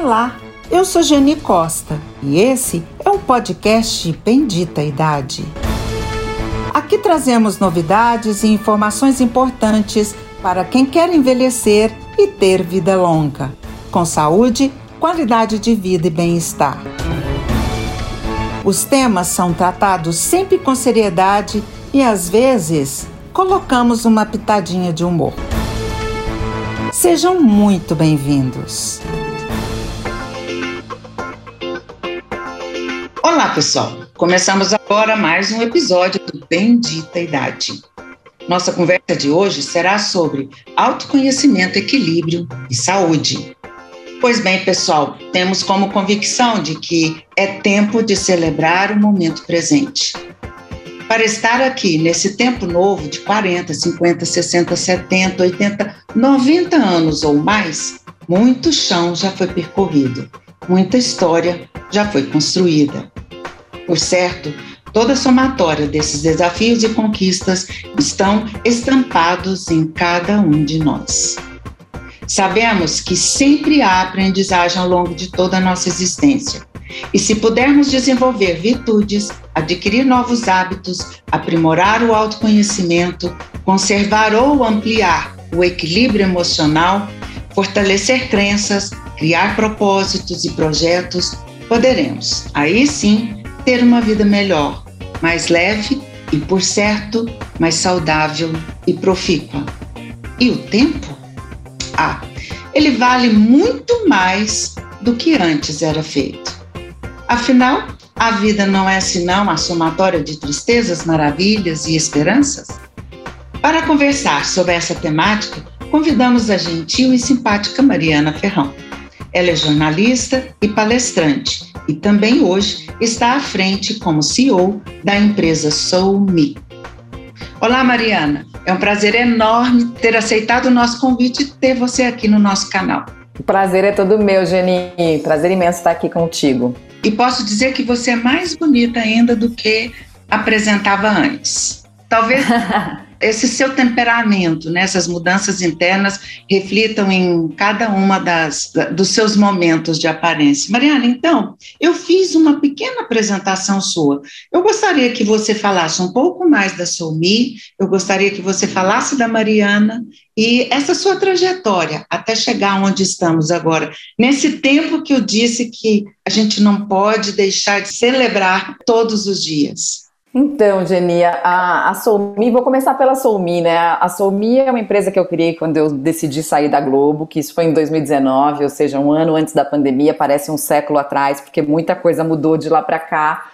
Olá, eu sou Geni Costa e esse é o podcast Bendita Idade. Aqui trazemos novidades e informações importantes para quem quer envelhecer e ter vida longa, com saúde, qualidade de vida e bem-estar. Os temas são tratados sempre com seriedade e às vezes colocamos uma pitadinha de humor. Sejam muito bem-vindos. Olá, pessoal. Começamos agora mais um episódio do Bendita Idade. Nossa conversa de hoje será sobre autoconhecimento, equilíbrio e saúde. Pois bem, pessoal, temos como convicção de que é tempo de celebrar o momento presente. Para estar aqui nesse tempo novo de 40, 50, 60, 70, 80, 90 anos ou mais, muito chão já foi percorrido, muita história já foi construída. Por certo, toda a somatória desses desafios e conquistas estão estampados em cada um de nós. Sabemos que sempre há aprendizagem ao longo de toda a nossa existência. E se pudermos desenvolver virtudes, adquirir novos hábitos, aprimorar o autoconhecimento, conservar ou ampliar o equilíbrio emocional, fortalecer crenças, criar propósitos e projetos, poderemos, aí sim, ter uma vida melhor, mais leve e, por certo, mais saudável e profícua. E o tempo? Ah, ele vale muito mais do que antes era feito. Afinal, a vida não é senão uma somatória de tristezas, maravilhas e esperanças? Para conversar sobre essa temática, convidamos a gentil e simpática Mariana Ferrão. Ela é jornalista e palestrante e também hoje está à frente como CEO da empresa SoulMe. Olá, Mariana. É um prazer enorme ter aceitado o nosso convite e ter você aqui no nosso canal. O prazer é todo meu, Geni. Prazer imenso estar aqui contigo. E posso dizer que você é mais bonita ainda do que apresentava antes. Talvez esse seu temperamento, né, essas mudanças internas reflitam em cada uma das dos seus momentos de aparência. Mariana, então, eu fiz uma pequena apresentação sua. Eu gostaria que você falasse um pouco mais da Soumi, eu gostaria que você falasse da Mariana e essa sua trajetória até chegar onde estamos agora. Nesse tempo que eu disse que a gente não pode deixar de celebrar todos os dias. Então, Genia, a, a Soumi, vou começar pela Soumi, né? A Soumi é uma empresa que eu criei quando eu decidi sair da Globo, que isso foi em 2019, ou seja, um ano antes da pandemia, parece um século atrás, porque muita coisa mudou de lá para cá.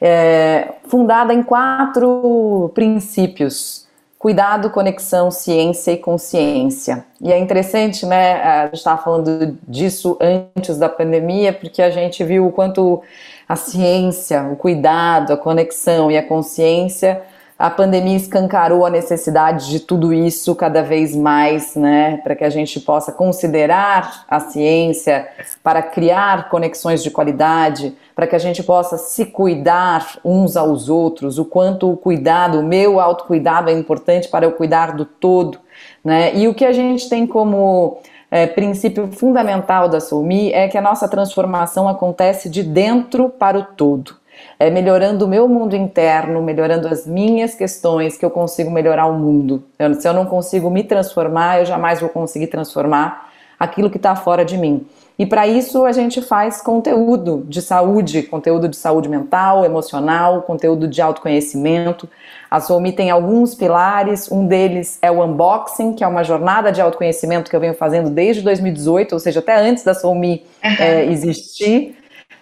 É, fundada em quatro princípios: cuidado, conexão, ciência e consciência. E é interessante, né? A gente estava falando disso antes da pandemia, porque a gente viu o quanto a ciência, o cuidado, a conexão e a consciência, a pandemia escancarou a necessidade de tudo isso cada vez mais, né, para que a gente possa considerar a ciência, para criar conexões de qualidade, para que a gente possa se cuidar uns aos outros, o quanto o cuidado, o meu autocuidado é importante para eu cuidar do todo, né? E o que a gente tem como é, princípio fundamental da Soumi é que a nossa transformação acontece de dentro para o todo. É melhorando o meu mundo interno, melhorando as minhas questões, que eu consigo melhorar o mundo. Eu, se eu não consigo me transformar, eu jamais vou conseguir transformar aquilo que está fora de mim. E para isso a gente faz conteúdo de saúde, conteúdo de saúde mental, emocional, conteúdo de autoconhecimento. A Soumi tem alguns pilares, um deles é o unboxing, que é uma jornada de autoconhecimento que eu venho fazendo desde 2018, ou seja, até antes da Soumi uhum. é, existir,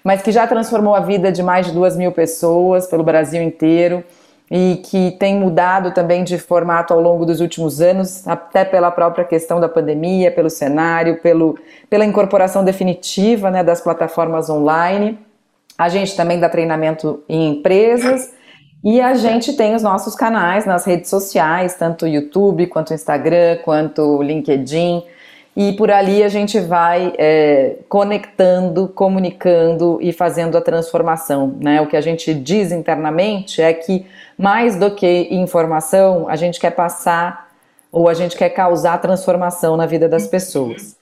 mas que já transformou a vida de mais de duas mil pessoas pelo Brasil inteiro e que tem mudado também de formato ao longo dos últimos anos, até pela própria questão da pandemia, pelo cenário, pelo, pela incorporação definitiva né, das plataformas online. A gente também dá treinamento em empresas e a gente tem os nossos canais nas redes sociais, tanto o YouTube, quanto o Instagram, quanto o LinkedIn. E por ali a gente vai é, conectando, comunicando e fazendo a transformação. Né? O que a gente diz internamente é que, mais do que informação, a gente quer passar ou a gente quer causar transformação na vida das pessoas.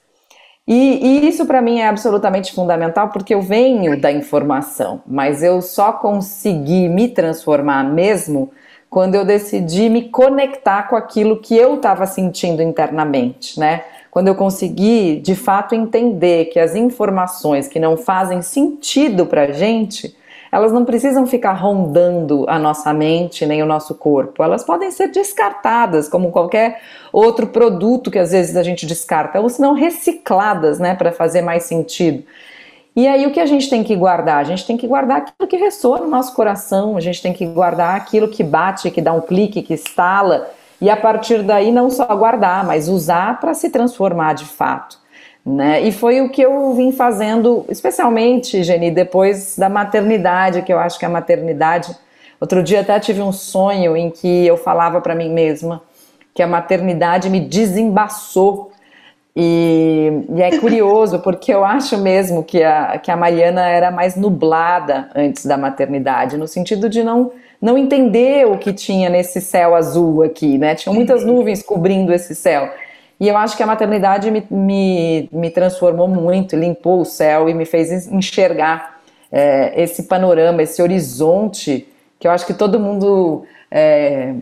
E, e isso para mim é absolutamente fundamental porque eu venho da informação, mas eu só consegui me transformar mesmo quando eu decidi me conectar com aquilo que eu estava sentindo internamente, né? Quando eu consegui de fato entender que as informações que não fazem sentido para gente, elas não precisam ficar rondando a nossa mente nem o nosso corpo. Elas podem ser descartadas, como qualquer outro produto que às vezes a gente descarta, ou se não recicladas, né, para fazer mais sentido. E aí o que a gente tem que guardar? A gente tem que guardar aquilo que ressoa no nosso coração, a gente tem que guardar aquilo que bate, que dá um clique, que estala, e a partir daí não só guardar, mas usar para se transformar de fato. Né? E foi o que eu vim fazendo, especialmente, Geni, depois da maternidade, que eu acho que a maternidade. Outro dia até tive um sonho em que eu falava para mim mesma que a maternidade me desembaçou. E, e, é curioso, porque eu acho mesmo que a, que a Mariana era mais nublada antes da maternidade, no sentido de não, não entender o que tinha nesse céu azul aqui, né? Tinham muitas nuvens cobrindo esse céu. E eu acho que a maternidade me, me, me transformou muito, limpou o céu e me fez enxergar é, esse panorama, esse horizonte que eu acho que todo mundo é,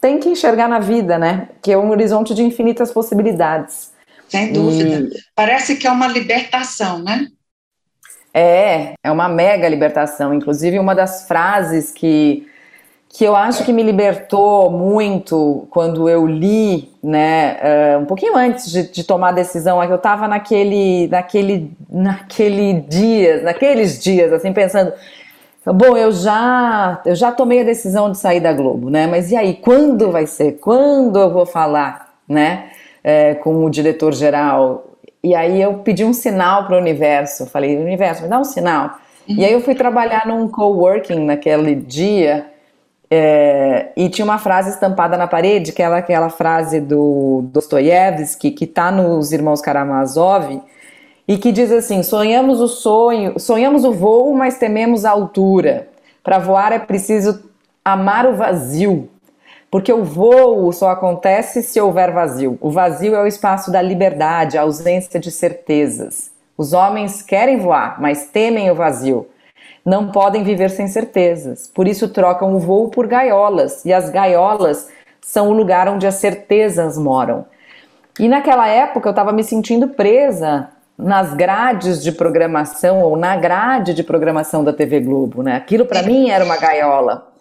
tem que enxergar na vida, né? Que é um horizonte de infinitas possibilidades. Sem dúvida. E... Parece que é uma libertação, né? É, é uma mega libertação. Inclusive, uma das frases que que eu acho que me libertou muito quando eu li, né, uh, um pouquinho antes de, de tomar a decisão, é que eu estava naquele, naquele, naquele dias, naqueles dias, assim, pensando, bom, eu já, eu já tomei a decisão de sair da Globo, né, mas e aí, quando vai ser? Quando eu vou falar, né, é, com o diretor-geral? E aí eu pedi um sinal para o universo, falei, universo, me dá um sinal. Uhum. E aí eu fui trabalhar num coworking naquele dia, é, e tinha uma frase estampada na parede, que é aquela frase do Dostoiévski, que está nos Irmãos Karamazov, e que diz assim: sonhamos o sonho, sonhamos o voo, mas tememos a altura. Para voar é preciso amar o vazio, porque o voo só acontece se houver vazio. O vazio é o espaço da liberdade, a ausência de certezas. Os homens querem voar, mas temem o vazio não podem viver sem certezas. Por isso trocam o voo por gaiolas, e as gaiolas são o lugar onde as certezas moram. E naquela época eu estava me sentindo presa nas grades de programação ou na grade de programação da TV Globo, né? Aquilo para mim era uma gaiola.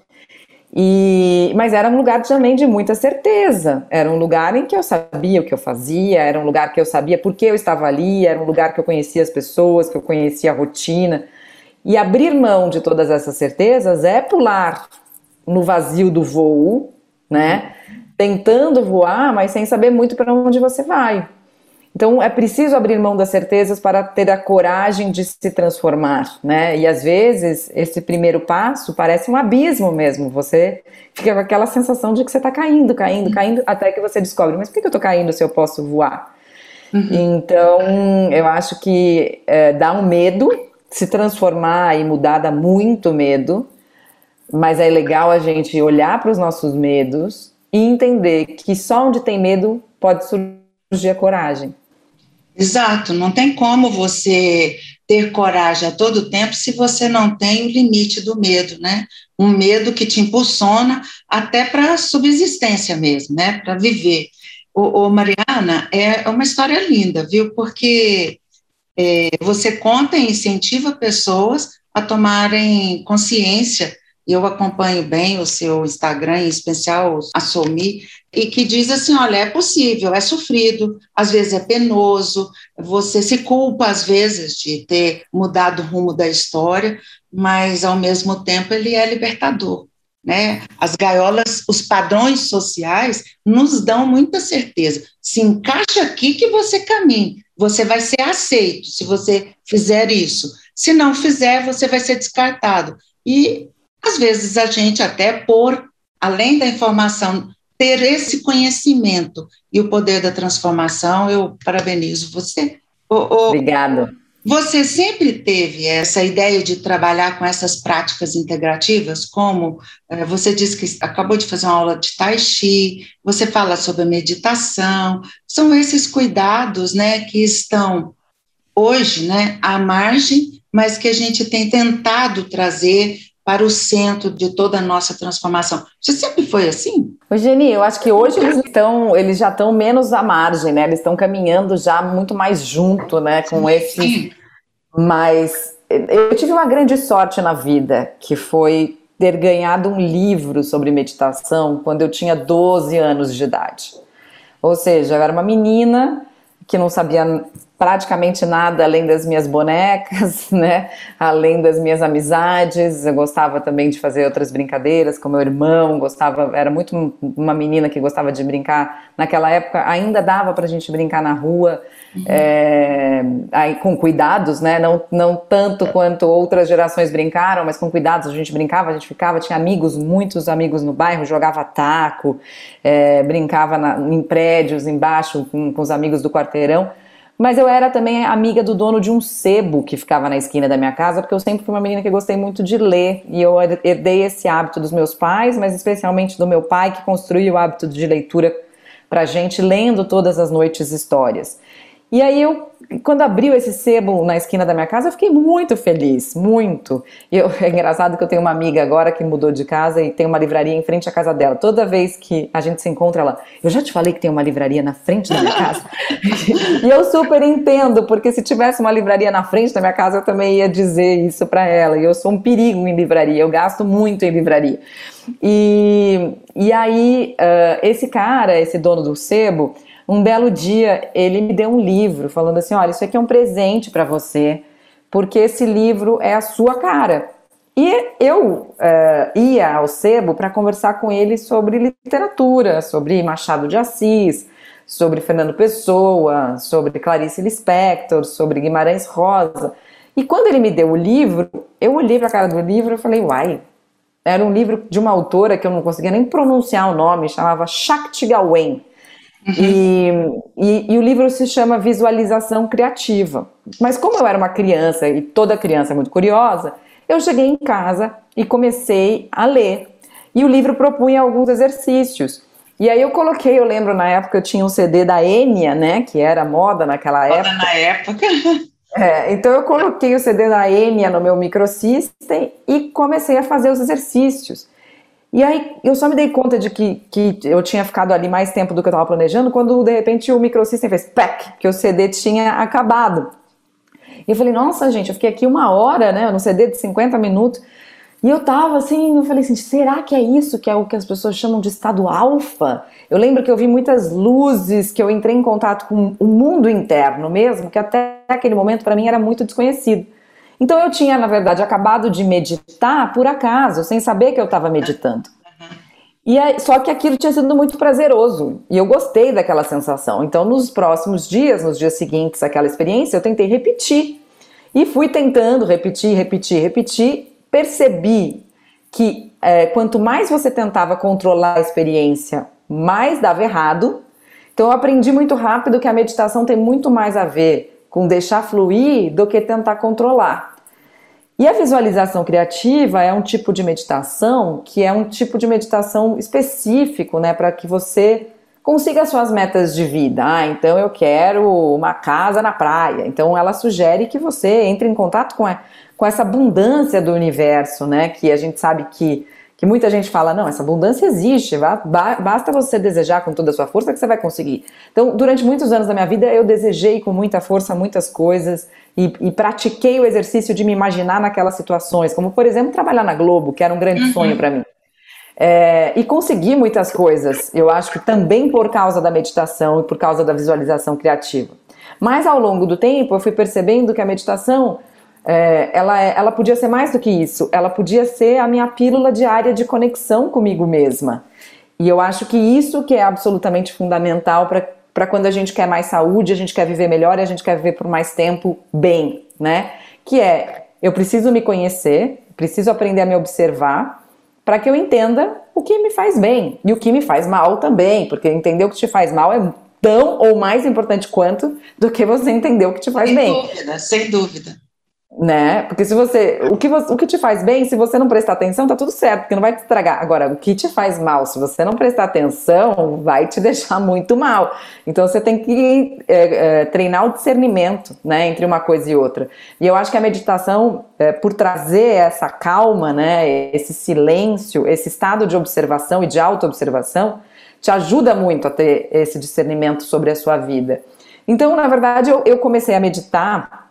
E, mas era um lugar também de muita certeza. Era um lugar em que eu sabia o que eu fazia, era um lugar que eu sabia por que eu estava ali, era um lugar que eu conhecia as pessoas, que eu conhecia a rotina. E abrir mão de todas essas certezas é pular no vazio do voo, né? Tentando voar, mas sem saber muito para onde você vai. Então é preciso abrir mão das certezas para ter a coragem de se transformar, né? E às vezes esse primeiro passo parece um abismo mesmo. Você fica com aquela sensação de que você está caindo, caindo, caindo, até que você descobre, mas por que eu estou caindo se eu posso voar? Uhum. Então eu acho que é, dá um medo, se transformar e mudar dá muito medo, mas é legal a gente olhar para os nossos medos e entender que só onde tem medo pode surgir a coragem. Exato, não tem como você ter coragem a todo tempo se você não tem o limite do medo, né? Um medo que te impulsiona até para a subsistência mesmo, né? Para viver. O, o, Mariana, é uma história linda, viu? Porque é, você conta e incentiva pessoas a tomarem consciência. Eu acompanho bem o seu Instagram, em especial a Somi, e que diz assim: olha, é possível, é sofrido, às vezes é penoso, você se culpa às vezes de ter mudado o rumo da história, mas ao mesmo tempo ele é libertador. Né? As gaiolas, os padrões sociais nos dão muita certeza. Se encaixa aqui que você caminha, você vai ser aceito se você fizer isso. Se não fizer, você vai ser descartado. E às vezes a gente até por além da informação ter esse conhecimento e o poder da transformação, eu parabenizo você. Obrigada. Você sempre teve essa ideia de trabalhar com essas práticas integrativas, como eh, você disse que acabou de fazer uma aula de Tai Chi, você fala sobre a meditação, são esses cuidados né, que estão hoje né, à margem, mas que a gente tem tentado trazer para o centro de toda a nossa transformação. Você sempre foi assim? Geni, eu acho que hoje eles estão, eles já estão menos à margem, né? Eles estão caminhando já muito mais junto, né? Com esses. Mas eu tive uma grande sorte na vida, que foi ter ganhado um livro sobre meditação quando eu tinha 12 anos de idade. Ou seja, eu era uma menina que não sabia praticamente nada além das minhas bonecas, né? Além das minhas amizades. Eu gostava também de fazer outras brincadeiras com meu irmão, gostava, era muito uma menina que gostava de brincar. Naquela época ainda dava para a gente brincar na rua, uhum. é, aí, com cuidados, né? Não, não tanto quanto outras gerações brincaram, mas com cuidados a gente brincava, a gente ficava, tinha amigos, muitos amigos no bairro, jogava taco, é, brincava na, em prédios embaixo com, com os amigos do quarteirão. Mas eu era também amiga do dono de um sebo que ficava na esquina da minha casa, porque eu sempre fui uma menina que gostei muito de ler. E eu herdei esse hábito dos meus pais, mas especialmente do meu pai, que construiu o hábito de leitura pra gente, lendo todas as noites histórias. E aí eu, quando abriu esse sebo na esquina da minha casa, eu fiquei muito feliz, muito. E eu, é engraçado que eu tenho uma amiga agora que mudou de casa e tem uma livraria em frente à casa dela. Toda vez que a gente se encontra, ela, eu já te falei que tem uma livraria na frente da minha casa. e eu super entendo, porque se tivesse uma livraria na frente da minha casa, eu também ia dizer isso para ela. E eu sou um perigo em livraria, eu gasto muito em livraria. E, e aí, uh, esse cara, esse dono do sebo, um belo dia, ele me deu um livro falando assim: olha, isso aqui é um presente para você, porque esse livro é a sua cara. E eu uh, ia ao sebo para conversar com ele sobre literatura, sobre Machado de Assis, sobre Fernando Pessoa, sobre Clarice Lispector, sobre Guimarães Rosa. E quando ele me deu o livro, eu olhei para a cara do livro e falei, uai, era um livro de uma autora que eu não conseguia nem pronunciar o nome, chamava Shakti Gawain. Uhum. E, e, e, o livro se chama Visualização Criativa. Mas como eu era uma criança, e toda criança é muito curiosa, eu cheguei em casa e comecei a ler. E o livro propunha alguns exercícios. E aí eu coloquei, eu lembro na época eu tinha um CD da Enya, né, que era moda naquela moda época. na época. É, então eu coloquei o CD da Enya no meu microsystem e comecei a fazer os exercícios. E aí eu só me dei conta de que, que eu tinha ficado ali mais tempo do que eu estava planejando quando de repente o microsystem fez que o CD tinha acabado. E eu falei, nossa gente, eu fiquei aqui uma hora, né, no CD de 50 minutos. E eu tava assim, eu falei assim, será que é isso que é o que as pessoas chamam de estado alfa? Eu lembro que eu vi muitas luzes, que eu entrei em contato com o mundo interno mesmo, que até aquele momento para mim era muito desconhecido. Então eu tinha, na verdade, acabado de meditar por acaso, sem saber que eu estava meditando. E aí, só que aquilo tinha sido muito prazeroso e eu gostei daquela sensação. Então, nos próximos dias, nos dias seguintes àquela experiência, eu tentei repetir. E fui tentando repetir, repetir, repetir. Percebi que é, quanto mais você tentava controlar a experiência, mais dava errado. Então, eu aprendi muito rápido que a meditação tem muito mais a ver com deixar fluir do que tentar controlar. E a visualização criativa é um tipo de meditação que é um tipo de meditação específico, né, para que você consiga suas metas de vida. Ah, então eu quero uma casa na praia. Então ela sugere que você entre em contato com, a, com essa abundância do universo, né, que a gente sabe que que muita gente fala, não, essa abundância existe, basta você desejar com toda a sua força que você vai conseguir. Então, durante muitos anos da minha vida, eu desejei com muita força muitas coisas e, e pratiquei o exercício de me imaginar naquelas situações, como, por exemplo, trabalhar na Globo, que era um grande uhum. sonho para mim. É, e consegui muitas coisas, eu acho que também por causa da meditação e por causa da visualização criativa. Mas ao longo do tempo, eu fui percebendo que a meditação é, ela, é, ela podia ser mais do que isso, ela podia ser a minha pílula diária de conexão comigo mesma. E eu acho que isso que é absolutamente fundamental para quando a gente quer mais saúde, a gente quer viver melhor e a gente quer viver por mais tempo bem, né? Que é, eu preciso me conhecer, preciso aprender a me observar, para que eu entenda o que me faz bem e o que me faz mal também, porque entender o que te faz mal é tão ou mais importante quanto do que você entender o que te faz sem bem. Sem dúvida, sem dúvida né? Porque se você, o que, você, o que te faz bem, se você não prestar atenção, tá tudo certo, porque não vai te estragar. Agora, o que te faz mal, se você não prestar atenção, vai te deixar muito mal. Então, você tem que é, é, treinar o discernimento, né, entre uma coisa e outra. E eu acho que a meditação, é, por trazer essa calma, né, esse silêncio, esse estado de observação e de autoobservação, te ajuda muito a ter esse discernimento sobre a sua vida. Então, na verdade, eu, eu comecei a meditar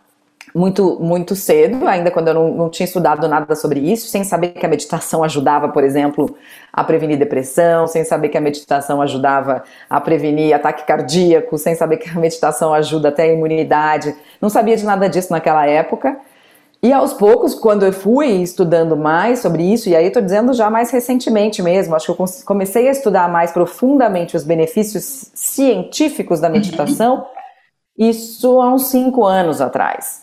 muito, muito cedo, ainda quando eu não, não, tinha estudado nada sobre isso, sem saber que a meditação ajudava, por exemplo, a prevenir depressão, sem saber que a meditação ajudava a prevenir ataque cardíaco, sem saber que a meditação ajuda até a imunidade. Não sabia de nada disso naquela época. E aos poucos, quando eu fui estudando mais sobre isso, e aí estou dizendo já mais recentemente mesmo, acho que eu comecei a estudar mais profundamente os benefícios científicos da meditação, isso há uns cinco anos atrás.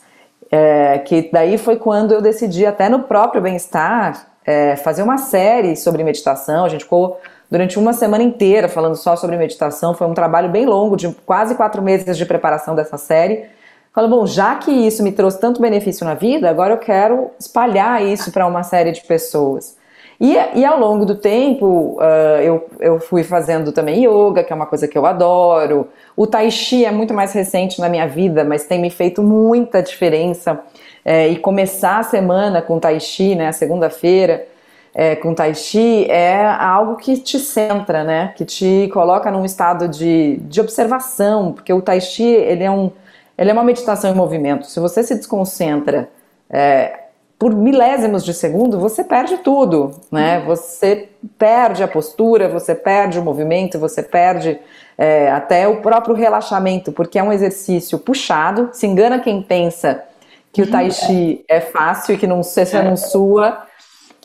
É, que daí foi quando eu decidi, até no próprio bem-estar, é, fazer uma série sobre meditação. A gente ficou durante uma semana inteira falando só sobre meditação. Foi um trabalho bem longo, de quase quatro meses de preparação dessa série. Falei, bom, já que isso me trouxe tanto benefício na vida, agora eu quero espalhar isso para uma série de pessoas. E, e ao longo do tempo, uh, eu, eu fui fazendo também yoga, que é uma coisa que eu adoro. O tai chi é muito mais recente na minha vida, mas tem me feito muita diferença. É, e começar a semana com tai chi, né, segunda-feira, é, com tai chi, é algo que te centra, né, que te coloca num estado de, de observação, porque o tai chi, ele é, um, ele é uma meditação em movimento. Se você se desconcentra é, por milésimos de segundo, você perde tudo, né? Você perde a postura, você perde o movimento, você perde é, até o próprio relaxamento, porque é um exercício puxado. Se engana quem pensa que o tai chi é fácil e que não você não sua.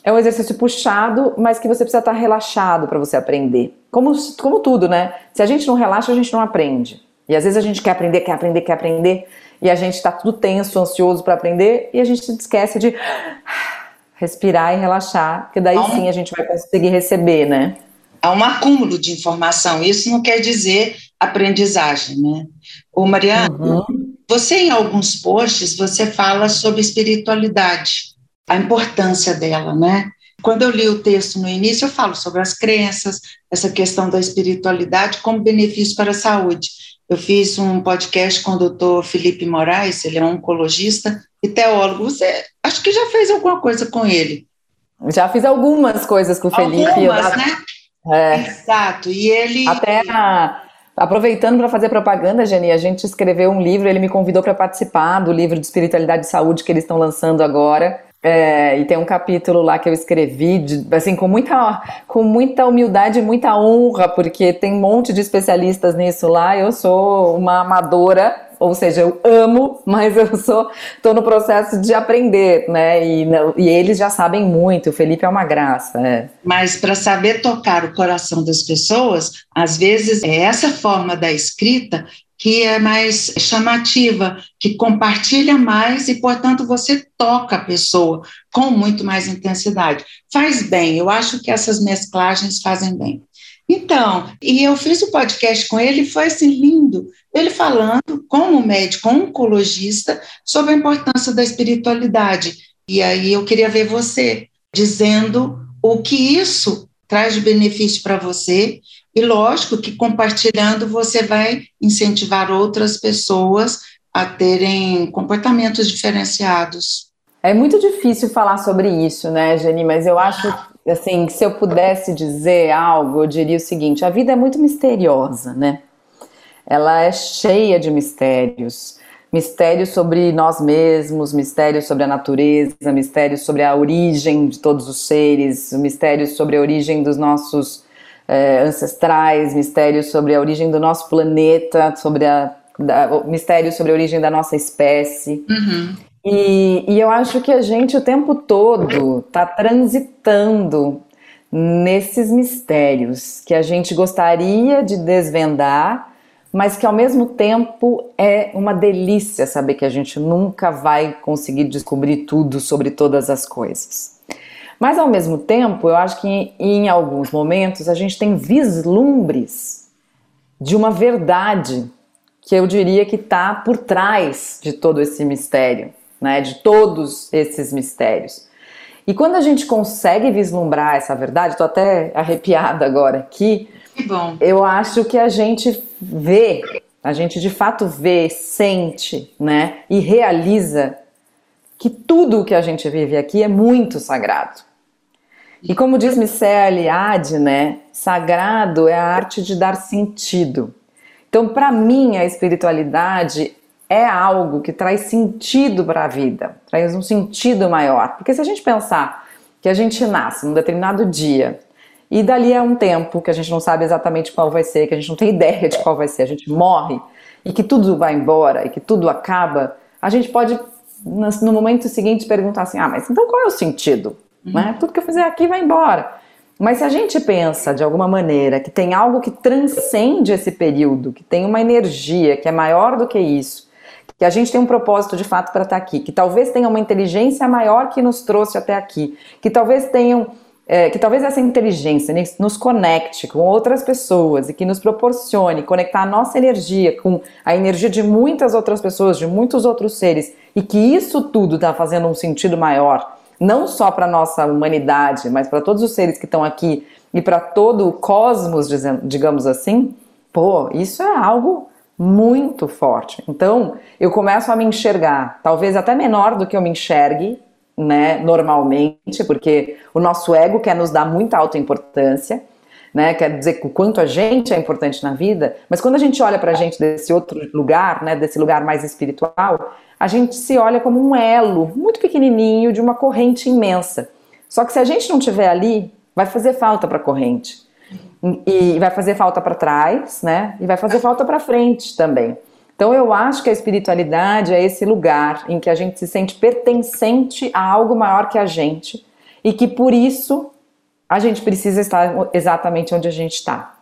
É um exercício puxado, mas que você precisa estar relaxado para você aprender. Como, como tudo, né? Se a gente não relaxa, a gente não aprende. E às vezes a gente quer aprender, quer aprender, quer aprender e a gente está tudo tenso, ansioso para aprender e a gente esquece de respirar e relaxar, que daí sim a gente vai conseguir receber, né? Há um acúmulo de informação, isso não quer dizer aprendizagem, né? Ô Mariana, uhum. você em alguns posts, você fala sobre espiritualidade, a importância dela, né? Quando eu li o texto no início, eu falo sobre as crenças, essa questão da espiritualidade como benefício para a saúde. Eu fiz um podcast com o doutor Felipe Moraes, ele é um oncologista e teólogo. Você acho que já fez alguma coisa com ele? Já fiz algumas coisas com o Felipe. Algumas, né? É. Exato. E ele. Até a, aproveitando para fazer propaganda, Geni, a gente escreveu um livro, ele me convidou para participar do livro de Espiritualidade e Saúde que eles estão lançando agora. É, e tem um capítulo lá que eu escrevi, de, assim, com muita, com muita humildade e muita honra, porque tem um monte de especialistas nisso lá. Eu sou uma amadora, ou seja, eu amo, mas eu sou, estou no processo de aprender, né? E, e eles já sabem muito. O Felipe é uma graça. É. Mas para saber tocar o coração das pessoas, às vezes é essa forma da escrita que é mais chamativa, que compartilha mais e, portanto, você toca a pessoa com muito mais intensidade. Faz bem, eu acho que essas mesclagens fazem bem. Então, e eu fiz o um podcast com ele, foi assim lindo, ele falando como médico oncologista sobre a importância da espiritualidade. E aí eu queria ver você dizendo o que isso traz de benefício para você e lógico que compartilhando você vai incentivar outras pessoas a terem comportamentos diferenciados. É muito difícil falar sobre isso, né, Jenny? Mas eu acho, assim, se eu pudesse dizer algo, eu diria o seguinte: a vida é muito misteriosa, né? Ela é cheia de mistérios. Mistérios sobre nós mesmos, mistérios sobre a natureza, mistérios sobre a origem de todos os seres, mistérios sobre a origem dos nossos é, ancestrais, mistérios sobre a origem do nosso planeta, sobre a da, mistérios sobre a origem da nossa espécie. Uhum. E, e eu acho que a gente o tempo todo está transitando nesses mistérios que a gente gostaria de desvendar, mas que ao mesmo tempo é uma delícia saber que a gente nunca vai conseguir descobrir tudo sobre todas as coisas. Mas ao mesmo tempo, eu acho que em alguns momentos a gente tem vislumbres de uma verdade que eu diria que está por trás de todo esse mistério, né? De todos esses mistérios. E quando a gente consegue vislumbrar essa verdade, estou até arrepiada agora aqui. Que bom. Eu acho que a gente vê, a gente de fato vê, sente, né? E realiza que tudo o que a gente vive aqui é muito sagrado. E como diz Michel Eliade, né? Sagrado é a arte de dar sentido. Então, para mim, a espiritualidade é algo que traz sentido para a vida, traz um sentido maior. Porque se a gente pensar que a gente nasce num determinado dia e dali a um tempo que a gente não sabe exatamente qual vai ser, que a gente não tem ideia de qual vai ser, a gente morre e que tudo vai embora e que tudo acaba, a gente pode no momento seguinte perguntar assim: ah, mas então qual é o sentido? Uhum. Né? Tudo que eu fizer aqui vai embora. Mas se a gente pensa de alguma maneira que tem algo que transcende esse período, que tem uma energia que é maior do que isso, que a gente tem um propósito de fato para estar aqui, que talvez tenha uma inteligência maior que nos trouxe até aqui, que talvez tenham é, que talvez essa inteligência nos conecte com outras pessoas e que nos proporcione conectar a nossa energia com a energia de muitas outras pessoas, de muitos outros seres, e que isso tudo está fazendo um sentido maior não só para nossa humanidade, mas para todos os seres que estão aqui e para todo o cosmos, digamos assim, pô, isso é algo muito forte. Então, eu começo a me enxergar, talvez até menor do que eu me enxergue, né, normalmente, porque o nosso ego quer nos dar muita autoimportância, né, quer dizer o quanto a gente é importante na vida, mas quando a gente olha para a gente desse outro lugar, né, desse lugar mais espiritual, a gente se olha como um elo muito pequenininho de uma corrente imensa. Só que se a gente não tiver ali, vai fazer falta para a corrente. E vai fazer falta para trás, né? E vai fazer falta para frente também. Então eu acho que a espiritualidade é esse lugar em que a gente se sente pertencente a algo maior que a gente e que por isso a gente precisa estar exatamente onde a gente está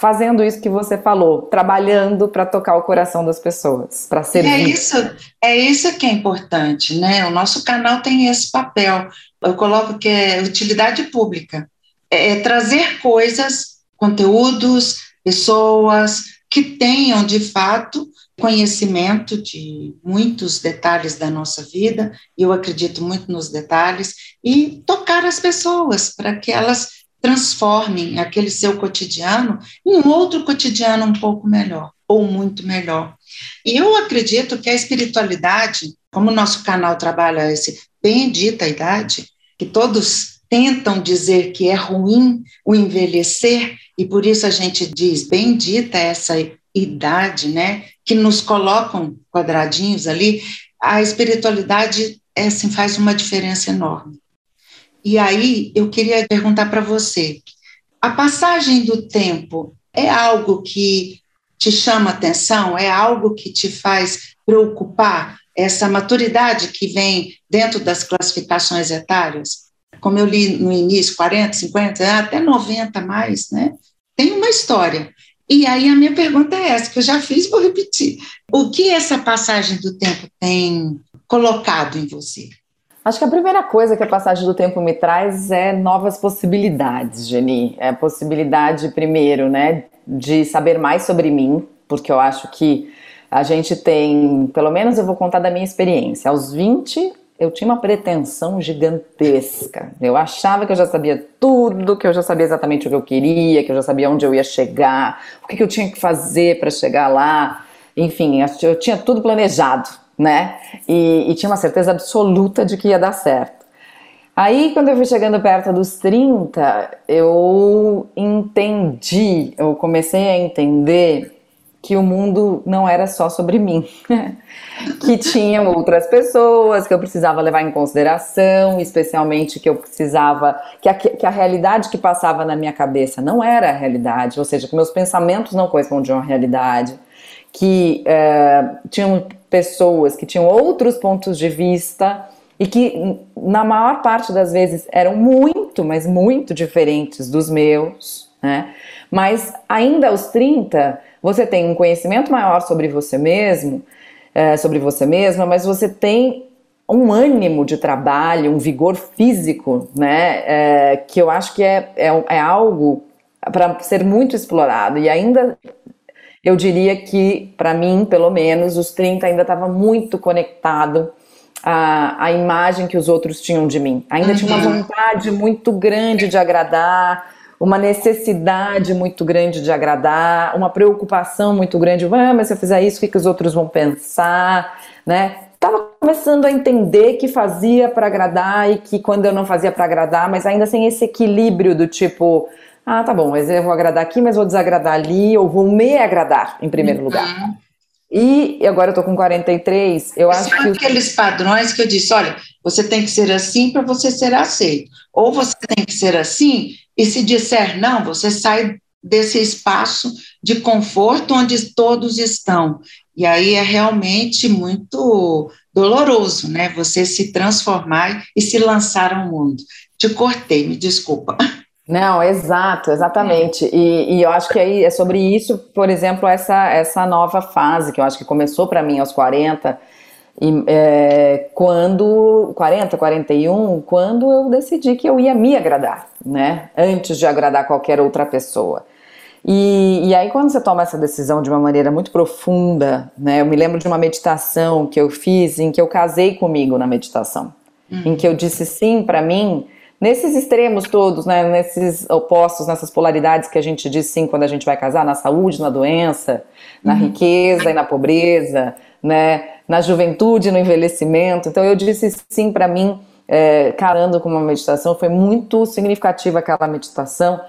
fazendo isso que você falou, trabalhando para tocar o coração das pessoas, para servir. É isso, é isso que é importante, né? O nosso canal tem esse papel. Eu coloco que é utilidade pública, é, é trazer coisas, conteúdos, pessoas que tenham de fato conhecimento de muitos detalhes da nossa vida, e eu acredito muito nos detalhes, e tocar as pessoas para que elas transformem aquele seu cotidiano em um outro cotidiano um pouco melhor ou muito melhor. E eu acredito que a espiritualidade, como o nosso canal trabalha esse bendita idade, que todos tentam dizer que é ruim o envelhecer, e por isso a gente diz bendita essa idade, né, que nos colocam quadradinhos ali, a espiritualidade é, assim, faz uma diferença enorme. E aí eu queria perguntar para você: a passagem do tempo é algo que te chama atenção? É algo que te faz preocupar? Essa maturidade que vem dentro das classificações etárias? Como eu li no início, 40, 50, até 90 mais, né? Tem uma história. E aí a minha pergunta é essa, que eu já fiz, vou repetir. O que essa passagem do tempo tem colocado em você? Acho que a primeira coisa que a passagem do tempo me traz é novas possibilidades, Geni. É a possibilidade, primeiro, né, de saber mais sobre mim, porque eu acho que a gente tem, pelo menos eu vou contar da minha experiência. Aos 20, eu tinha uma pretensão gigantesca. Eu achava que eu já sabia tudo, que eu já sabia exatamente o que eu queria, que eu já sabia onde eu ia chegar, o que eu tinha que fazer para chegar lá. Enfim, eu tinha tudo planejado né? E, e tinha uma certeza absoluta de que ia dar certo. Aí, quando eu fui chegando perto dos 30, eu entendi, eu comecei a entender que o mundo não era só sobre mim, que tinham outras pessoas que eu precisava levar em consideração, especialmente que eu precisava, que a, que a realidade que passava na minha cabeça não era a realidade, ou seja, que meus pensamentos não correspondiam à realidade, que uh, tinham pessoas que tinham outros pontos de vista e que, na maior parte das vezes, eram muito, mas muito diferentes dos meus, né? Mas ainda aos 30, você tem um conhecimento maior sobre você mesmo, é, sobre você mesma, mas você tem um ânimo de trabalho, um vigor físico, né? É, que eu acho que é, é, é algo para ser muito explorado e ainda eu diria que, para mim, pelo menos, os 30 ainda estava muito conectado à, à imagem que os outros tinham de mim. Ainda uhum. tinha uma uhum. vontade muito grande de agradar, uma necessidade muito grande de agradar, uma preocupação muito grande, ah, mas se eu fizer isso, o que, os outros vão pensar, né? Estava começando a entender que fazia para agradar e que quando eu não fazia para agradar, mas ainda sem esse equilíbrio do tipo, ah, tá bom, mas eu vou agradar aqui, mas vou desagradar ali, ou vou me agradar em primeiro uhum. lugar. E agora eu tô com 43, eu acho que. aqueles padrões que eu disse: olha, você tem que ser assim para você ser aceito. Ou você tem que ser assim, e se disser não, você sai desse espaço de conforto onde todos estão. E aí é realmente muito doloroso, né? Você se transformar e se lançar ao mundo. Te cortei, me desculpa. Não, exato, exatamente. E, e, eu acho que aí é sobre isso, por exemplo, essa, essa nova fase que eu acho que começou para mim aos 40, e, é, quando 40, 41, quando eu decidi que eu ia me agradar, né? Antes de agradar qualquer outra pessoa. E, e, aí, quando você toma essa decisão de uma maneira muito profunda, né? Eu me lembro de uma meditação que eu fiz em que eu casei comigo na meditação, uhum. em que eu disse sim para mim nesses extremos todos, né, nesses opostos, nessas polaridades que a gente diz sim quando a gente vai casar, na saúde, na doença, na uhum. riqueza e na pobreza, né, na juventude, no envelhecimento. Então eu disse sim para mim, é, carando com uma meditação, foi muito significativa aquela meditação.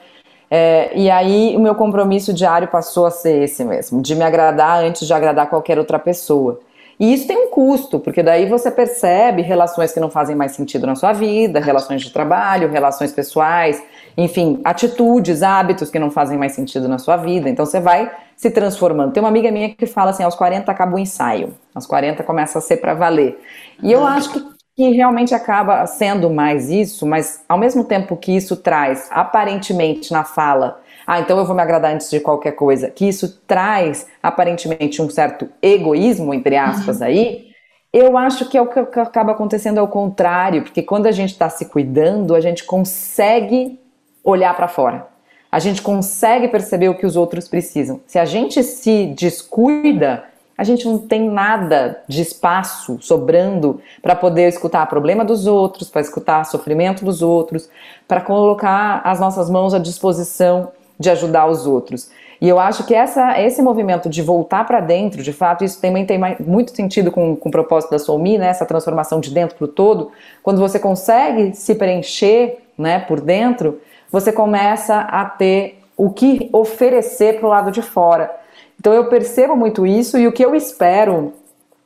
É, e aí o meu compromisso diário passou a ser esse mesmo, de me agradar antes de agradar qualquer outra pessoa. E isso tem um custo, porque daí você percebe relações que não fazem mais sentido na sua vida, relações de trabalho, relações pessoais, enfim, atitudes, hábitos que não fazem mais sentido na sua vida. Então você vai se transformando. Tem uma amiga minha que fala assim: aos 40 acaba o ensaio, aos 40 começa a ser para valer. E eu acho que, que realmente acaba sendo mais isso, mas ao mesmo tempo que isso traz, aparentemente na fala, ah, então eu vou me agradar antes de qualquer coisa, que isso traz aparentemente um certo egoísmo, entre aspas, uhum. aí, eu acho que é o que acaba acontecendo ao contrário, porque quando a gente está se cuidando, a gente consegue olhar para fora. A gente consegue perceber o que os outros precisam. Se a gente se descuida, a gente não tem nada de espaço sobrando para poder escutar o problema dos outros, para escutar o sofrimento dos outros, para colocar as nossas mãos à disposição de ajudar os outros. E eu acho que essa, esse movimento de voltar para dentro, de fato, isso também tem muito sentido com, com o propósito da Soumi, né? essa transformação de dentro para o todo. Quando você consegue se preencher né, por dentro, você começa a ter o que oferecer para o lado de fora. Então eu percebo muito isso e o que eu espero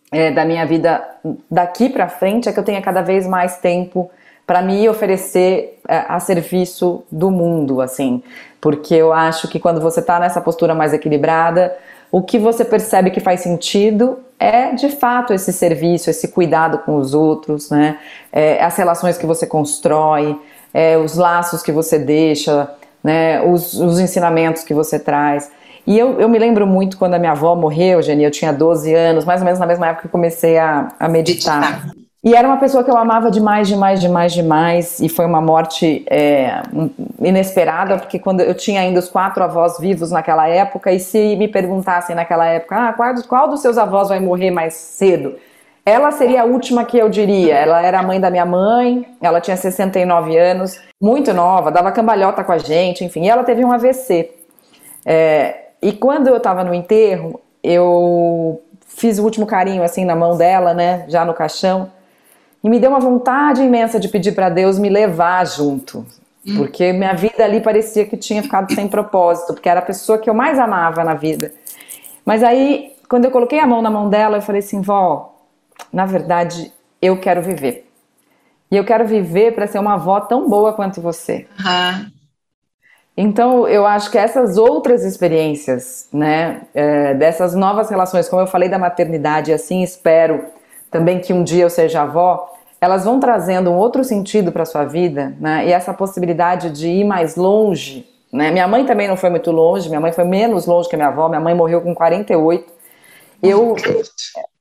é, da minha vida daqui para frente é que eu tenha cada vez mais tempo para me oferecer é, a serviço do mundo, assim, porque eu acho que quando você está nessa postura mais equilibrada, o que você percebe que faz sentido é de fato esse serviço, esse cuidado com os outros, né? É, as relações que você constrói, é, os laços que você deixa, né? Os, os ensinamentos que você traz. E eu, eu me lembro muito quando a minha avó morreu, Jenny, eu tinha 12 anos, mais ou menos na mesma época que comecei a, a meditar. E era uma pessoa que eu amava demais, demais, demais, demais. E foi uma morte é, inesperada, porque quando eu tinha ainda os quatro avós vivos naquela época, e se me perguntassem naquela época, ah, qual, qual dos seus avós vai morrer mais cedo? Ela seria a última que eu diria. Ela era a mãe da minha mãe, ela tinha 69 anos, muito nova, dava cambalhota com a gente, enfim. E ela teve um AVC. É, e quando eu estava no enterro, eu fiz o último carinho assim na mão dela, né, já no caixão. E me deu uma vontade imensa de pedir para Deus me levar junto. Hum. Porque minha vida ali parecia que tinha ficado sem propósito, porque era a pessoa que eu mais amava na vida. Mas aí, quando eu coloquei a mão na mão dela, eu falei assim: vó, na verdade, eu quero viver. E eu quero viver para ser uma avó tão boa quanto você. Uhum. Então, eu acho que essas outras experiências, né, é, dessas novas relações, como eu falei da maternidade, assim espero também que um dia eu seja avó, elas vão trazendo um outro sentido para sua vida, né? E essa possibilidade de ir mais longe, né? Minha mãe também não foi muito longe, minha mãe foi menos longe que a minha avó, minha mãe morreu com 48. Eu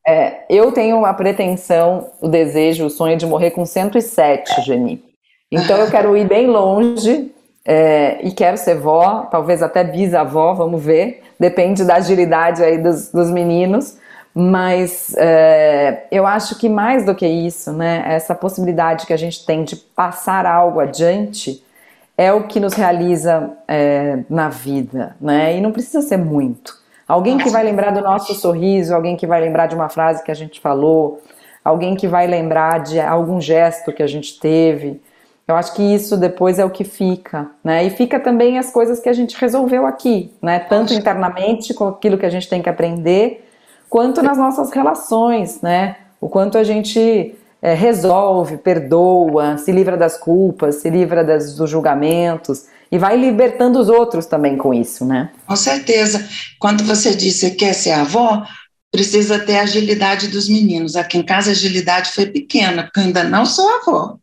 é, eu tenho a pretensão, o desejo, o sonho de morrer com 107, Geni. Então eu quero ir bem longe, é, e quero ser vó, talvez até bisavó, vamos ver, depende da agilidade aí dos, dos meninos, mas é, eu acho que mais do que isso, né, essa possibilidade que a gente tem de passar algo adiante é o que nos realiza é, na vida, né, e não precisa ser muito. Alguém que vai lembrar do nosso sorriso, alguém que vai lembrar de uma frase que a gente falou, alguém que vai lembrar de algum gesto que a gente teve, eu acho que isso depois é o que fica, né? E fica também as coisas que a gente resolveu aqui, né? Tanto internamente com aquilo que a gente tem que aprender, quanto nas nossas relações, né? O quanto a gente é, resolve, perdoa, se livra das culpas, se livra das, dos julgamentos e vai libertando os outros também com isso, né? Com certeza. Quando você disse que quer ser avó, precisa ter a agilidade dos meninos. Aqui em casa a agilidade foi pequena, porque eu ainda não sou avó.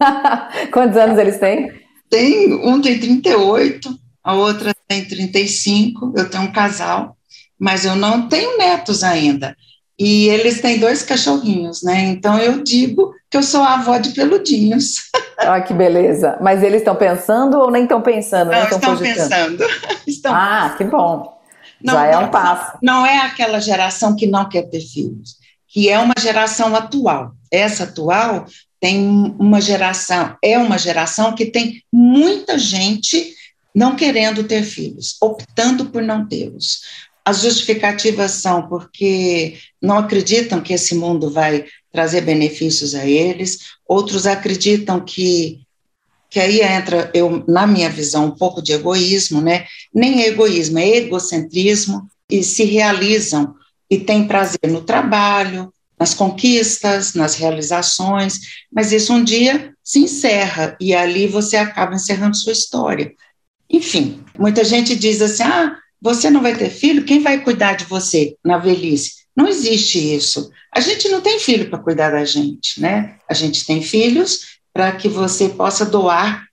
Quantos anos eles têm? Tem, um tem 38, a outra tem 35, eu tenho um casal, mas eu não tenho netos ainda. E eles têm dois cachorrinhos, né? Então eu digo que eu sou a avó de peludinhos. Ah, que beleza. Mas eles estão pensando ou nem estão pensando? Não, estão pensando. Estão... Ah, que bom. Não, Já é um passo. Não é aquela geração que não quer ter filhos, que é uma geração atual. Essa atual tem uma geração, é uma geração que tem muita gente não querendo ter filhos, optando por não tê-los. As justificativas são porque não acreditam que esse mundo vai trazer benefícios a eles, outros acreditam que que aí entra eu na minha visão um pouco de egoísmo, né? Nem é egoísmo, é egocentrismo e se realizam e têm prazer no trabalho, nas conquistas, nas realizações, mas isso um dia se encerra e ali você acaba encerrando sua história. Enfim, muita gente diz assim: ah, você não vai ter filho, quem vai cuidar de você na velhice? Não existe isso. A gente não tem filho para cuidar da gente, né? A gente tem filhos para que você possa doar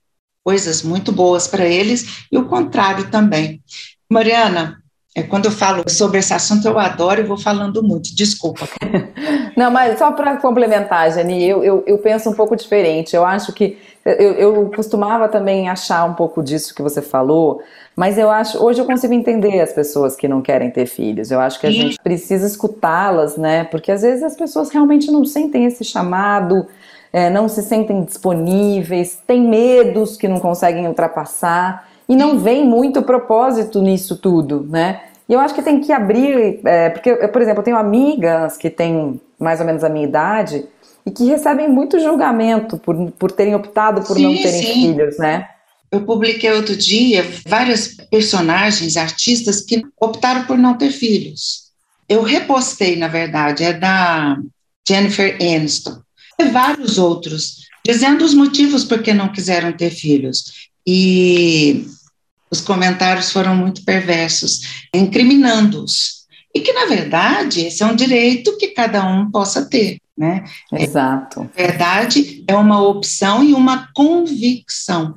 coisas muito boas para eles e o contrário também. Mariana, é, quando eu falo sobre esse assunto, eu adoro e vou falando muito, desculpa. Não, mas só para complementar, Jani, eu, eu, eu, penso um pouco diferente. Eu acho que eu, eu costumava também achar um pouco disso que você falou, mas eu acho, hoje eu consigo entender as pessoas que não querem ter filhos. Eu acho que a Sim. gente precisa escutá-las, né? Porque às vezes as pessoas realmente não sentem esse chamado, é, não se sentem disponíveis, têm medos que não conseguem ultrapassar e não vem muito propósito nisso tudo, né? E eu acho que tem que abrir, é, porque, por exemplo, eu tenho amigas que têm mais ou menos a minha idade e que recebem muito julgamento por, por terem optado por sim, não terem sim. filhos, né? Eu publiquei outro dia vários personagens, artistas que optaram por não ter filhos. Eu repostei, na verdade, é da Jennifer Aniston. E vários outros, dizendo os motivos por que não quiseram ter filhos. E os comentários foram muito perversos, incriminando-os. E que, na verdade, esse é um direito que cada um possa ter. Né? Exato. Na verdade, é uma opção e uma convicção.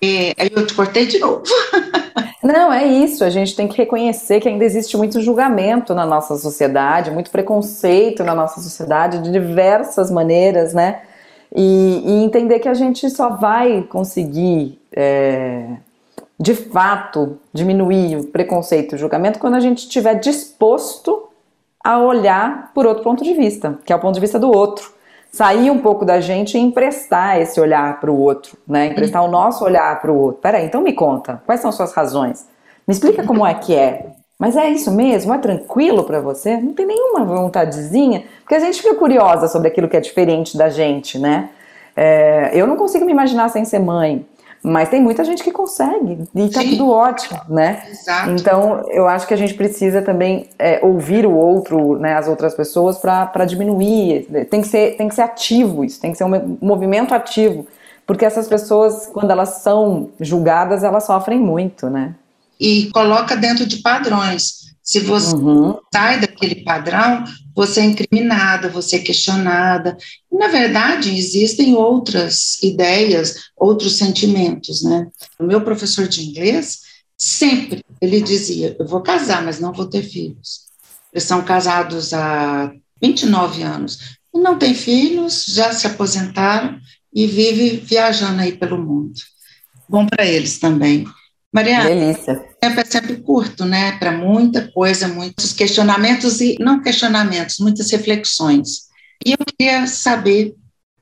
E, aí eu te cortei de novo. Não, é isso. A gente tem que reconhecer que ainda existe muito julgamento na nossa sociedade, muito preconceito na nossa sociedade, de diversas maneiras, né? E, e entender que a gente só vai conseguir é, de fato diminuir o preconceito e o julgamento quando a gente estiver disposto a olhar por outro ponto de vista, que é o ponto de vista do outro. Sair um pouco da gente e emprestar esse olhar para o outro, né? Emprestar o nosso olhar para o outro. Peraí, então me conta, quais são suas razões? Me explica como é que é. Mas é isso mesmo? É tranquilo para você? Não tem nenhuma vontadezinha? Porque a gente fica curiosa sobre aquilo que é diferente da gente, né? É, eu não consigo me imaginar sem ser mãe. Mas tem muita gente que consegue e tá Sim. tudo ótimo, né? Exato. Então eu acho que a gente precisa também é, ouvir o outro, né, as outras pessoas para diminuir. Tem que, ser, tem que ser ativo isso, tem que ser um movimento ativo. Porque essas pessoas, quando elas são julgadas, elas sofrem muito, né? E coloca dentro de padrões. Se você uhum. sai daquele padrão, você é incriminada, você é questionada. na verdade, existem outras ideias, outros sentimentos, né? O meu professor de inglês, sempre, ele dizia, eu vou casar, mas não vou ter filhos. Eles são casados há 29 anos. E não têm filhos, já se aposentaram e vive viajando aí pelo mundo. bom para eles também. Mariana, Delícia. Tempo é sempre curto, né? Para muita coisa, muitos questionamentos e não questionamentos, muitas reflexões. E eu queria saber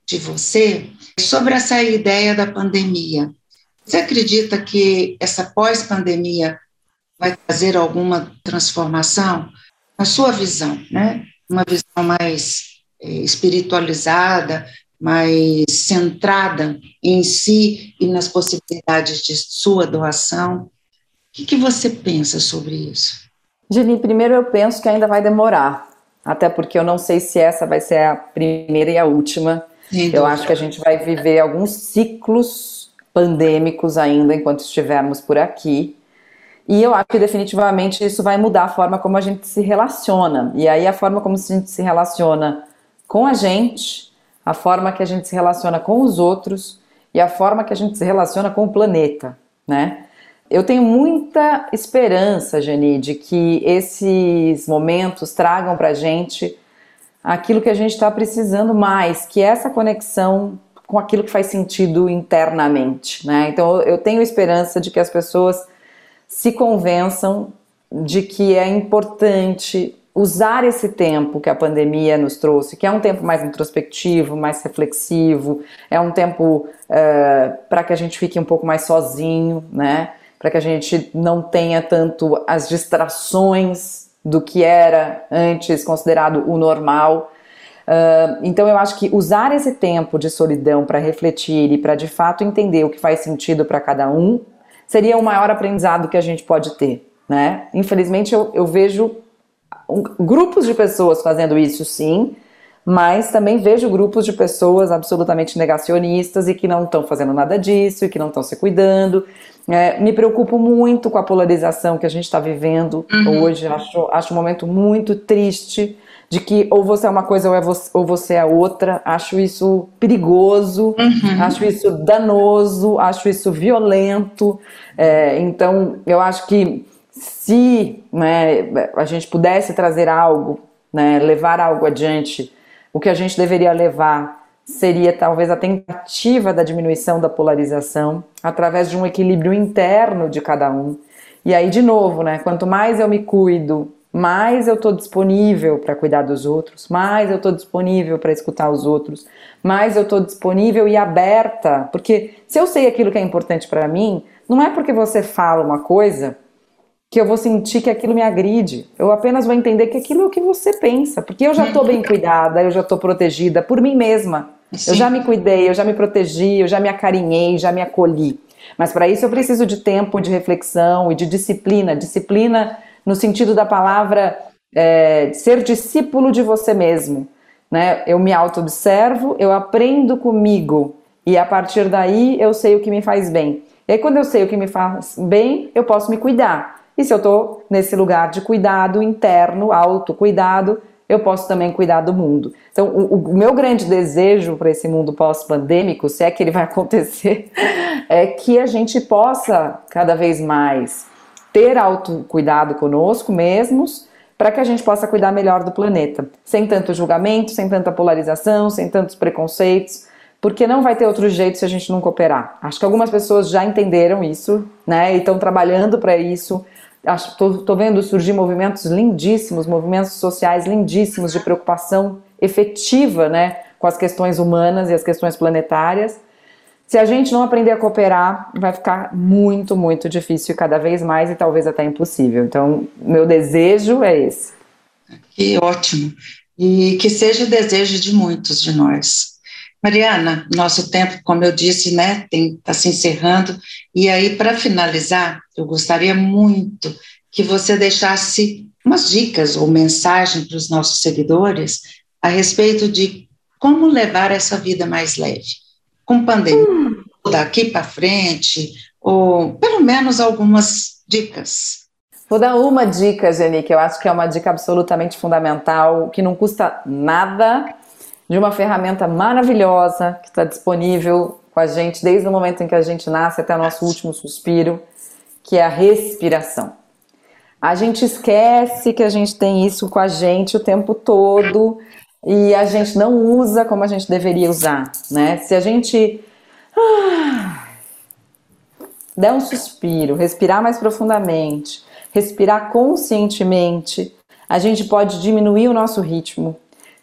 de você sobre essa ideia da pandemia. Você acredita que essa pós-pandemia vai trazer alguma transformação? Na sua visão, né? Uma visão mais é, espiritualizada, mais centrada em si e nas possibilidades de sua doação. O que, que você pensa sobre isso? Jenny, primeiro eu penso que ainda vai demorar, até porque eu não sei se essa vai ser a primeira e a última. eu acho que a gente vai viver alguns ciclos pandêmicos ainda enquanto estivermos por aqui. E eu acho que definitivamente isso vai mudar a forma como a gente se relaciona. E aí a forma como a gente se relaciona com a gente, a forma que a gente se relaciona com os outros e a forma que a gente se relaciona com o planeta, né? Eu tenho muita esperança, Geni, de que esses momentos tragam para gente aquilo que a gente está precisando mais, que é essa conexão com aquilo que faz sentido internamente, né? Então eu tenho esperança de que as pessoas se convençam de que é importante usar esse tempo que a pandemia nos trouxe, que é um tempo mais introspectivo, mais reflexivo, é um tempo uh, para que a gente fique um pouco mais sozinho, né? Para que a gente não tenha tanto as distrações do que era antes considerado o normal. Uh, então eu acho que usar esse tempo de solidão para refletir e para de fato entender o que faz sentido para cada um seria o maior aprendizado que a gente pode ter, né? Infelizmente eu, eu vejo um, grupos de pessoas fazendo isso, sim, mas também vejo grupos de pessoas absolutamente negacionistas e que não estão fazendo nada disso e que não estão se cuidando. É, me preocupo muito com a polarização que a gente está vivendo uhum. hoje. Acho, acho um momento muito triste de que ou você é uma coisa ou, é você, ou você é outra. Acho isso perigoso, uhum. acho isso danoso, acho isso violento. É, então, eu acho que se né, a gente pudesse trazer algo, né, levar algo adiante, o que a gente deveria levar seria talvez a tentativa da diminuição da polarização através de um equilíbrio interno de cada um. E aí, de novo, né, quanto mais eu me cuido, mais eu estou disponível para cuidar dos outros, mais eu estou disponível para escutar os outros, mais eu estou disponível e aberta, porque se eu sei aquilo que é importante para mim, não é porque você fala uma coisa que eu vou sentir que aquilo me agride. Eu apenas vou entender que aquilo é o que você pensa, porque eu já estou bem cuidada, eu já estou protegida por mim mesma. Sim. Eu já me cuidei, eu já me protegi, eu já me acarinhei, já me acolhi. Mas para isso eu preciso de tempo, de reflexão e de disciplina. Disciplina no sentido da palavra é, ser discípulo de você mesmo. Né? Eu me auto-observo, eu aprendo comigo e a partir daí eu sei o que me faz bem. E aí, quando eu sei o que me faz bem, eu posso me cuidar. E se eu estou nesse lugar de cuidado interno, autocuidado, eu posso também cuidar do mundo. Então, o, o meu grande desejo para esse mundo pós-pandêmico, se é que ele vai acontecer, é que a gente possa cada vez mais ter autocuidado conosco mesmos, para que a gente possa cuidar melhor do planeta, sem tanto julgamento, sem tanta polarização, sem tantos preconceitos, porque não vai ter outro jeito se a gente não cooperar. Acho que algumas pessoas já entenderam isso, né, e estão trabalhando para isso Estou vendo surgir movimentos lindíssimos, movimentos sociais lindíssimos de preocupação efetiva né, com as questões humanas e as questões planetárias. Se a gente não aprender a cooperar, vai ficar muito, muito difícil cada vez mais e talvez até impossível. Então, meu desejo é esse. Que ótimo. E que seja o desejo de muitos de nós. Mariana, nosso tempo, como eu disse, né, está se encerrando. E aí, para finalizar, eu gostaria muito que você deixasse umas dicas ou mensagem para os nossos seguidores a respeito de como levar essa vida mais leve, com pandemia, hum. daqui para frente, ou pelo menos algumas dicas. Vou dar uma dica, Jenny, que eu acho que é uma dica absolutamente fundamental, que não custa nada de uma ferramenta maravilhosa que está disponível com a gente desde o momento em que a gente nasce até o nosso último suspiro, que é a respiração. A gente esquece que a gente tem isso com a gente o tempo todo e a gente não usa como a gente deveria usar, né? Se a gente ah, der um suspiro, respirar mais profundamente, respirar conscientemente, a gente pode diminuir o nosso ritmo,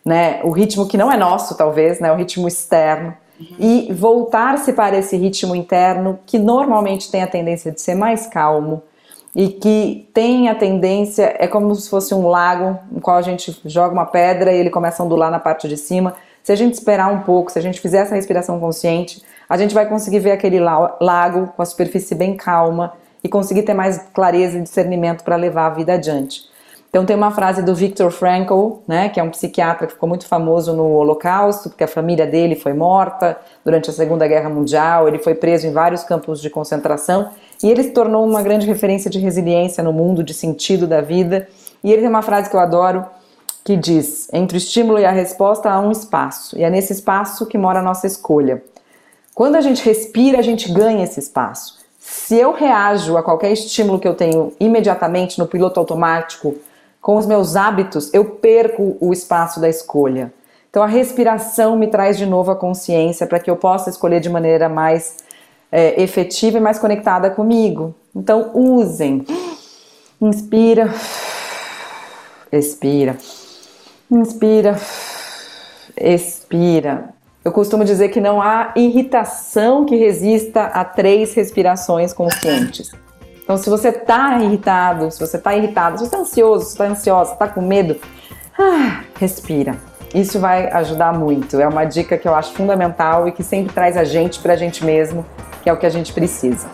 né? O ritmo que não é nosso, talvez, né? O ritmo externo. E voltar-se para esse ritmo interno que normalmente tem a tendência de ser mais calmo e que tem a tendência, é como se fosse um lago no qual a gente joga uma pedra e ele começa a ondular na parte de cima. Se a gente esperar um pouco, se a gente fizer essa respiração consciente, a gente vai conseguir ver aquele lago com a superfície bem calma e conseguir ter mais clareza e discernimento para levar a vida adiante. Então tem uma frase do Viktor Frankl, né, que é um psiquiatra que ficou muito famoso no Holocausto, porque a família dele foi morta durante a Segunda Guerra Mundial, ele foi preso em vários campos de concentração e ele se tornou uma grande referência de resiliência no mundo, de sentido da vida. E ele tem uma frase que eu adoro, que diz: entre o estímulo e a resposta há um espaço, e é nesse espaço que mora a nossa escolha. Quando a gente respira, a gente ganha esse espaço. Se eu reajo a qualquer estímulo que eu tenho imediatamente no piloto automático, com os meus hábitos, eu perco o espaço da escolha. Então a respiração me traz de novo a consciência para que eu possa escolher de maneira mais é, efetiva e mais conectada comigo. Então usem. Inspira, expira. Inspira, expira. Eu costumo dizer que não há irritação que resista a três respirações conscientes. Então, se você está irritado, se você está irritado, se você está ansioso, se está ansiosa, está com medo, ah, respira. Isso vai ajudar muito. É uma dica que eu acho fundamental e que sempre traz a gente para a gente mesmo, que é o que a gente precisa.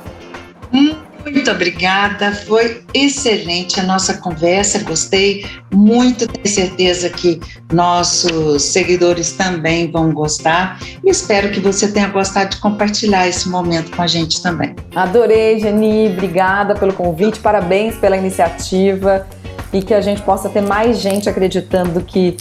Hum. Muito obrigada, foi excelente a nossa conversa, gostei muito, tenho certeza que nossos seguidores também vão gostar e espero que você tenha gostado de compartilhar esse momento com a gente também. Adorei, Geni, obrigada pelo convite, parabéns pela iniciativa e que a gente possa ter mais gente acreditando que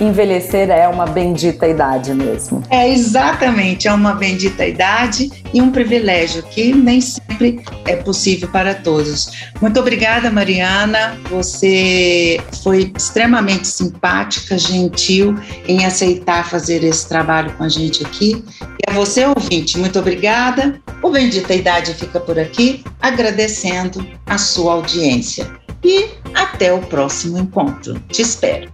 envelhecer é uma bendita idade mesmo. É exatamente, é uma bendita idade e um privilégio que nem sempre é possível para todos. Muito obrigada, Mariana. Você foi extremamente simpática, gentil em aceitar fazer esse trabalho com a gente aqui. E a você, ouvinte, muito obrigada. O Bendita Idade fica por aqui, agradecendo a sua audiência. E até o próximo encontro. Te espero.